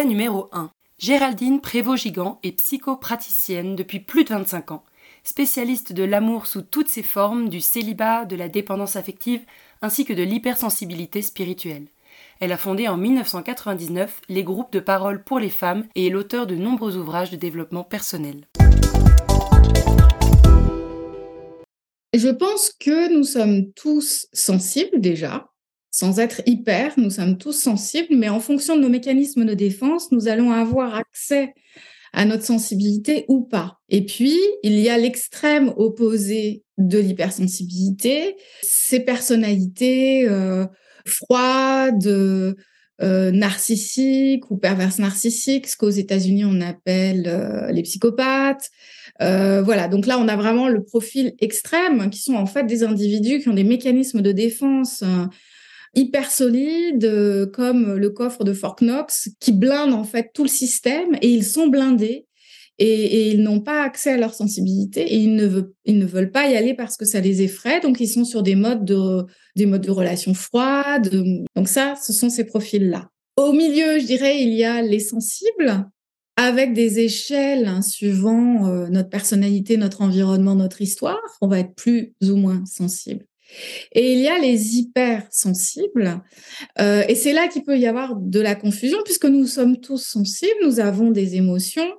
Numéro 1. Géraldine Prévost-Gigant est psychopraticienne depuis plus de 25 ans, spécialiste de l'amour sous toutes ses formes, du célibat, de la dépendance affective, ainsi que de l'hypersensibilité spirituelle. Elle a fondé en 1999 les groupes de parole pour les femmes et est l'auteur de nombreux ouvrages de développement personnel. Je pense que nous sommes tous sensibles déjà, sans être hyper, nous sommes tous sensibles, mais en fonction de nos mécanismes de défense, nous allons avoir accès à notre sensibilité ou pas. Et puis, il y a l'extrême opposé de l'hypersensibilité, ces personnalités euh, froides, euh, narcissiques ou perverses narcissiques, ce qu'aux États-Unis on appelle euh, les psychopathes. voilà, donc là on a vraiment le profil extrême, qui sont en fait des individus qui ont des mécanismes de défense hyper solide, euh, comme le coffre de Fort Knox, qui blinde en fait tout le système et ils sont blindés et, ils n'ont pas accès à leur sensibilité et ils ne, veulent, ils ne veulent pas y aller parce que ça les effraie. Donc ils sont sur des modes de, des modes de relations froides. Donc ça, ce sont ces profils-là. Au milieu, je dirais, il y a les sensibles avec des échelles hein, suivant euh, notre personnalité, notre environnement, notre histoire. On va être plus ou moins sensible. Et il y a les hypersensibles. Euh, et c'est là qu'il peut y avoir de la confusion, puisque nous sommes tous sensibles, nous avons des émotions,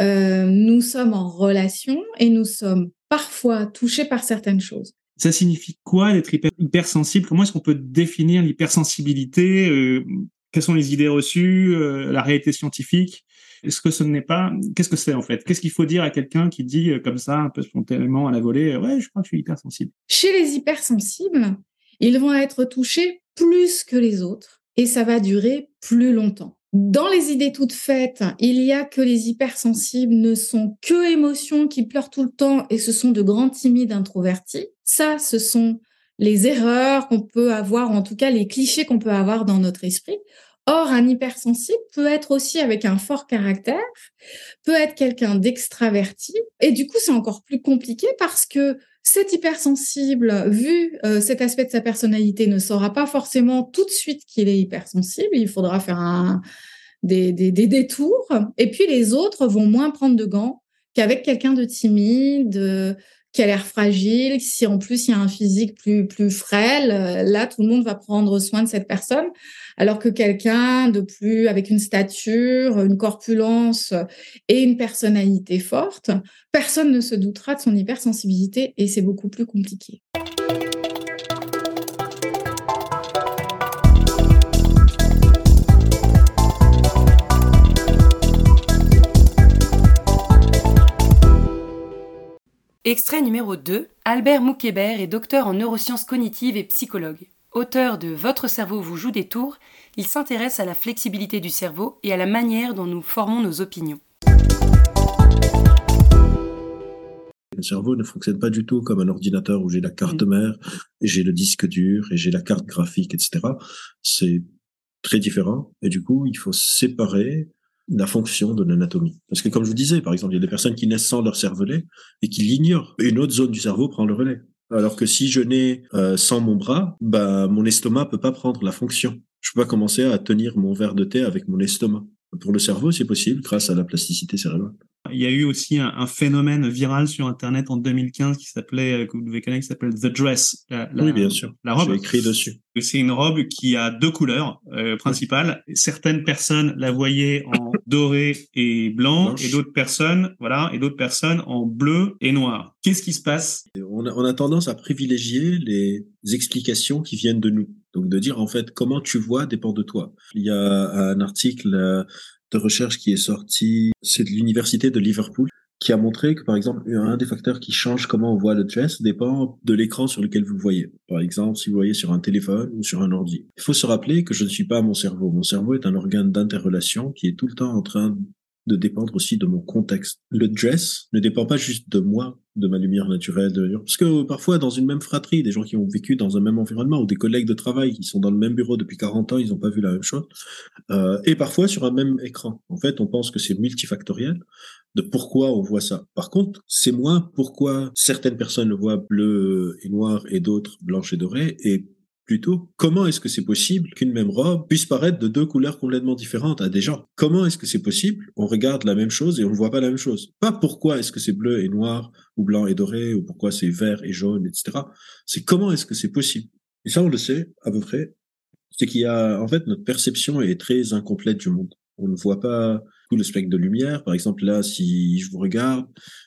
euh, nous sommes en relation et nous sommes parfois touchés par certaines choses. Ça signifie quoi d'être hyper, hypersensible? Comment est-ce qu'on peut définir l'hypersensibilité? Euh, Quelles sont les idées reçues, euh, la réalité scientifique? Est-ce que ce n'est pas Qu'est-ce que c'est en fait? Qu'est-ce qu'il faut dire à quelqu'un qui dit euh, comme ça, un peu spontanément à la volée, ouais, je crois que je suis hypersensible. Chez les hypersensibles, ils vont être touchés plus que les autres et ça va durer plus longtemps. Dans les idées toutes faites, il y a que les hypersensibles ne sont que émotions qui pleurent tout le temps et ce sont de grands timides introvertis. Ça, ce sont les erreurs qu'on peut avoir, ou en tout cas les clichés qu'on peut avoir dans notre esprit. Or, un hypersensible peut être aussi avec un fort caractère, peut être quelqu'un d'extraverti. Et du coup, c'est encore plus compliqué parce que cet hypersensible, vu euh, cet aspect de sa personnalité, ne saura pas forcément tout de suite qu'il est hypersensible. Il faudra faire un, des, des, des, détours. Et puis, les autres vont moins prendre de gants qu'avec quelqu'un de timide, qui a l'air fragile, si en plus il y a un physique plus plus frêle, euh, là tout le monde va prendre soin de cette personne, alors que quelqu'un de plus avec une stature, une corpulence et une personnalité forte, personne ne se doutera de son hypersensibilité et c'est beaucoup plus compliqué. Extrait numéro 2. Albert Moukébert est docteur en neurosciences cognitives et psychologue. Auteur de Votre cerveau vous joue des tours, il s'intéresse à la flexibilité du cerveau et à la manière dont nous formons nos opinions. Le cerveau ne fonctionne pas du tout comme un ordinateur où j'ai la carte mm. mère, j'ai le disque dur et j'ai la carte graphique, etc. C'est très différent et du coup, il faut séparer la fonction de l'anatomie. Parce que comme je vous disais, par exemple, il y a des personnes qui naissent sans leur cervelet et qui l'ignorent. Une autre zone du cerveau prend le relais. Alors que si je nais euh, sans mon bras, bah, mon estomac peut pas prendre la fonction. Je peux pas commencer à tenir mon verre de thé avec mon estomac. Pour le cerveau, c'est possible grâce à la plasticité cérébrale. Il y a eu aussi un, un, phénomène viral sur Internet en 2015 qui s'appelait, que vous devez connaître, qui s'appelle The Dress. La, la, oui, bien sûr. La robe. J'ai écrit dessus. C'est une robe qui a deux couleurs euh, principales. Certaines personnes la voyaient en doré et blanc, Blanche. et d'autres personnes, voilà, et d'autres personnes en bleu et noir. Qu'est-ce qui se passe? On a, on a tendance à privilégier les explications qui viennent de nous. Donc de dire en fait comment tu vois dépend de toi. Il y a un article euh, de recherche qui est sorti, c'est de l'université de Liverpool, qui a montré que, par exemple, un des facteurs qui change comment on voit le dress dépend de l'écran sur lequel vous voyez. Par exemple, si vous voyez sur un téléphone ou sur un ordi. Il faut se rappeler que je ne suis pas mon cerveau. Mon cerveau est un organe d'interrelation qui est tout le temps en train de dépendre aussi de mon contexte. Le dress ne dépend pas juste de moi, de ma lumière naturelle, de... parce que parfois dans une même fratrie, des gens qui ont vécu dans un même environnement ou des collègues de travail qui sont dans le même bureau depuis 40 ans, ils n'ont pas vu la même chose, euh, et parfois sur un même écran. En fait, on pense que c'est multifactoriel de pourquoi on voit ça. Par contre, c'est moins pourquoi certaines personnes le voient bleu et noir et d'autres blanche et doré et plutôt comment est-ce que c'est possible qu'une même robe puisse paraître de deux couleurs complètement différentes? À des gens Comment est-ce que c'est possible? On regarde la même chose et on ne voit pas la même chose. Pas pourquoi est-ce que c'est bleu et noir ou blanc et doré ou pourquoi c'est vert et jaune, etc. C'est comment est-ce que c'est possible? Et ça, on le sait à peu près. C'est qu'il y a, en fait, notre perception est très incomplète du monde. On ne voit pas tout le spectre de lumière. Par exemple, là, si je vous regarde,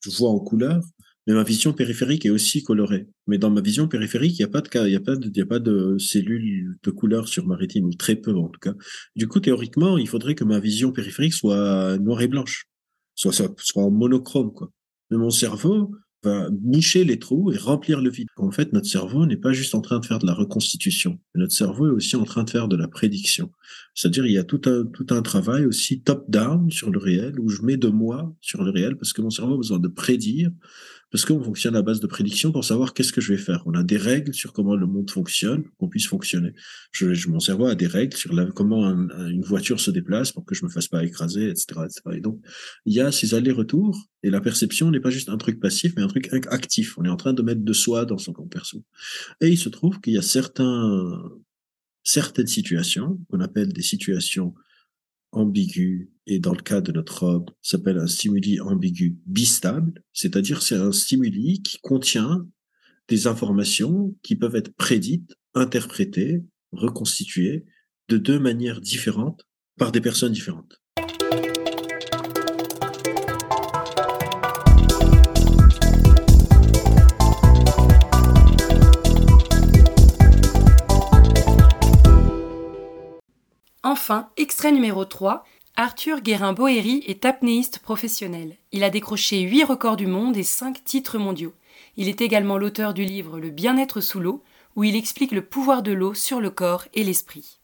je vois en couleur, mais ma vision périphérique est aussi colorée. Mais dans ma vision périphérique, il n'y a pas de cas, il y a pas de, y a pas de cellules de couleur sur ma rétine, ou très peu en tout cas. Du coup, théoriquement, il faudrait que ma vision périphérique soit noire et blanche, soit, soit, soit en monochrome, quoi. Mais mon cerveau, va nicher les trous et remplir le vide. En fait, notre cerveau n'est pas juste en train de faire de la reconstitution. Notre cerveau est aussi en train de faire de la prédiction. C'est-à-dire, il y a tout un, tout un travail aussi top-down sur le réel où je mets de moi sur le réel parce que mon cerveau a besoin de prédire parce qu'on fonctionne à base de prédiction pour savoir qu'est-ce que je vais faire. On a des règles sur comment le monde fonctionne qu'on puisse fonctionner. Je, je, mon cerveau a des règles sur la, comment un, une voiture se déplace pour que je me fasse pas écraser, etc., etc. Et donc, il y a ces allers-retours et la perception n'est pas juste un truc passif, mais un truc actif. On est en train de mettre de soi dans son camp perso. Et il se trouve qu'il y a certains, certaines situations qu'on appelle des situations ambigu et dans le cas de notre robe s'appelle un stimuli ambigu bistable, c'est-à-dire c'est un stimuli qui contient des informations qui peuvent être prédites, interprétées, reconstituées de deux manières différentes par des personnes différentes. Enfin, extrait numéro 3, Arthur Guérin-Boéry est apnéiste professionnel. Il a décroché 8 records du monde et 5 titres mondiaux. Il est également l'auteur du livre Le bien-être sous l'eau, où il explique le pouvoir de l'eau sur le corps et l'esprit.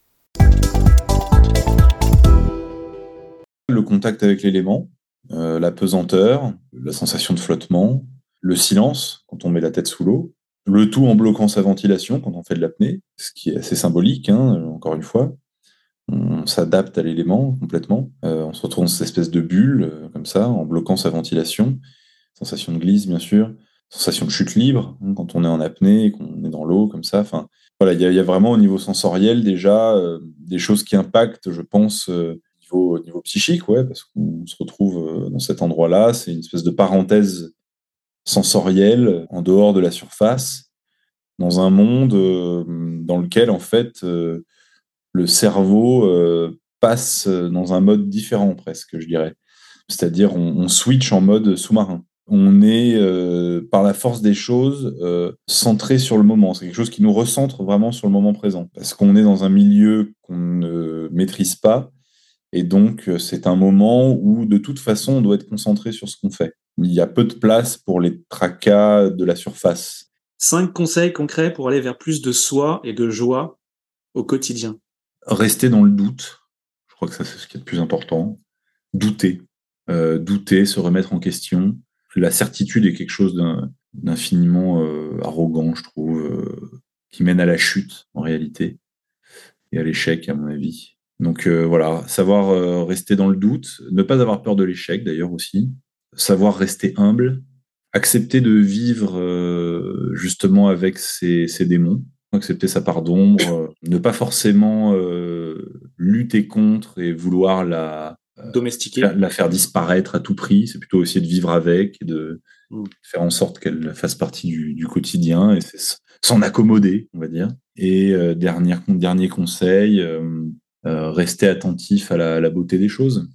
Le contact avec l'élément, euh, la pesanteur, la sensation de flottement, le silence quand on met la tête sous l'eau, le tout en bloquant sa ventilation quand on fait de l'apnée, ce qui est assez symbolique, hein, encore une fois, on s'adapte à l'élément complètement. Euh, on se retrouve dans cette espèce de bulle, euh, comme ça, en bloquant sa ventilation. Sensation de glisse, bien sûr. Sensation de chute libre, hein, quand on est en apnée, qu'on est dans l'eau, comme ça. Enfin, voilà, il y, a vraiment au niveau sensoriel déjà euh, des choses qui impactent, je pense, euh, niveau, niveau psychique, ouais, parce qu'on se retrouve dans cet endroit-là. C'est une espèce de parenthèse sensorielle en dehors de la surface, dans un monde dans lequel, en fait, le cerveau euh, passe dans un mode différent presque, je dirais. C'est-à-dire on, switch en mode sous-marin. On est, euh, par la force des choses, euh, centré sur le moment. C'est quelque chose qui nous recentre vraiment sur le moment présent. Parce qu'on est dans un milieu qu'on ne maîtrise pas. Et donc, c'est un moment où, de toute façon, on doit être concentré sur ce qu'on fait. Il y a peu de place pour les tracas de la surface. Cinq conseils concrets pour aller vers plus de soi et de joie au quotidien rester dans le doute. Je crois que ça, c'est ce qui est le plus important. Douter. Euh, douter, se remettre en question. La certitude est quelque chose d'infiniment euh, arrogant, je trouve, euh, qui mène à la chute, en réalité, et à l'échec, à mon avis. Donc voilà, savoir rester dans le doute, ne pas avoir peur de l'échec d'ailleurs aussi, savoir rester humble, accepter de vivre justement avec ses, ses, démons, accepter sa part d'ombre, ne pas forcément lutter contre et vouloir la domestiquer, la, la, faire disparaître à tout prix. C'est plutôt essayer de vivre avec et de mm. faire en sorte qu'elle fasse partie du, du quotidien et s'en accommoder, on va dire. Et dernier, dernier conseil euh, rester attentif à la, beauté des choses.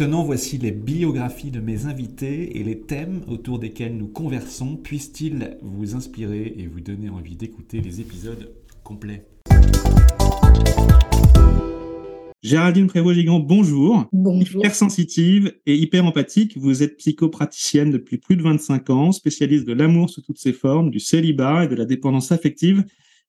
Maintenant, voici les biographies de mes invités et les thèmes autour desquels nous conversons. Puissent-ils vous inspirer et vous donner envie d'écouter les épisodes complets? Géraldine Prévost-Gigant, bonjour. Bonjour. Hyper sensitive et hyper empathique, vous êtes psychopraticienne depuis plus de 25 ans, spécialiste de l'amour sous toutes ses formes, du célibat et de la dépendance affective,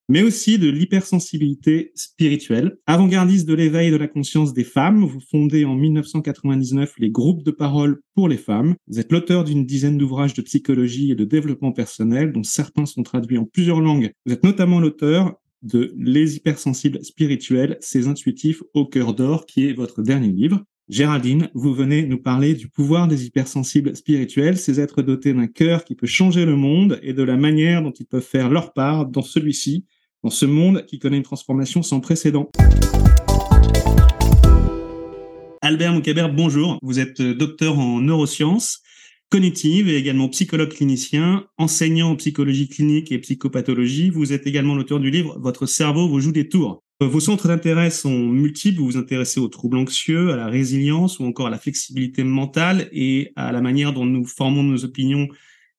mais aussi de l'hypersensibilité spirituelle. Avant-gardiste de l'éveil de la conscience des femmes, vous fondez en 1999 les groupes de parole pour les femmes. Vous êtes l'auteur d'une dizaine d'ouvrages de psychologie et de développement personnel, dont certains sont traduits en plusieurs langues. Vous êtes notamment l'auteur de Les hypersensibles spirituels, ces intuitifs au cœur d'or, qui est votre dernier livre. Géraldine, vous venez nous parler du pouvoir des hypersensibles spirituels, ces êtres dotés d'un cœur qui peut changer le monde et de la manière dont ils peuvent faire leur part dans celui-ci, dans ce monde qui connaît une transformation sans précédent. Albert Moukabert, bonjour. Vous êtes docteur en neurosciences cognitive et également psychologue clinicien, enseignant en psychologie clinique et psychopathologie. Vous êtes également l'auteur du livre Votre cerveau vous joue des tours. Vos centres d'intérêt sont multiples. Vous vous intéressez aux troubles anxieux, à la résilience ou encore à la flexibilité mentale et à la manière dont nous formons nos opinions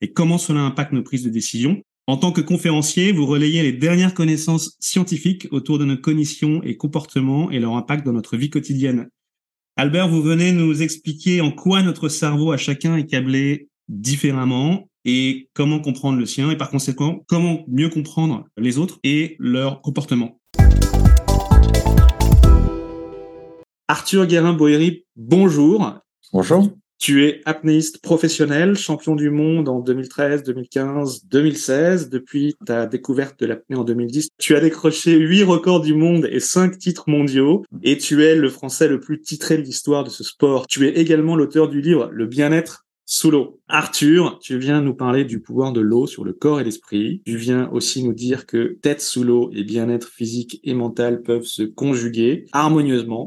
et comment cela impacte nos prises de décision. En tant que conférencier, vous relayez les dernières connaissances scientifiques autour de nos cognitions et comportements et leur impact dans notre vie quotidienne. Albert, vous venez nous expliquer en quoi notre cerveau à chacun est câblé différemment et comment comprendre le sien et par conséquent comment mieux comprendre les autres et leur comportement. Arthur Guérin-Boéry, bonjour. Bonjour. Tu es apnéiste professionnel, champion du monde en 2013, 2015, 2016. Depuis ta découverte de l'apnée en 2010, tu as décroché huit records du monde et cinq titres mondiaux. Et tu es le Français le plus titré de l'histoire de ce sport. Tu es également l'auteur du livre Le bien-être sous l'eau. Arthur, tu viens nous parler du pouvoir de l'eau sur le corps et l'esprit. Tu viens aussi nous dire que tête sous l'eau et bien-être physique et mental peuvent se conjuguer harmonieusement.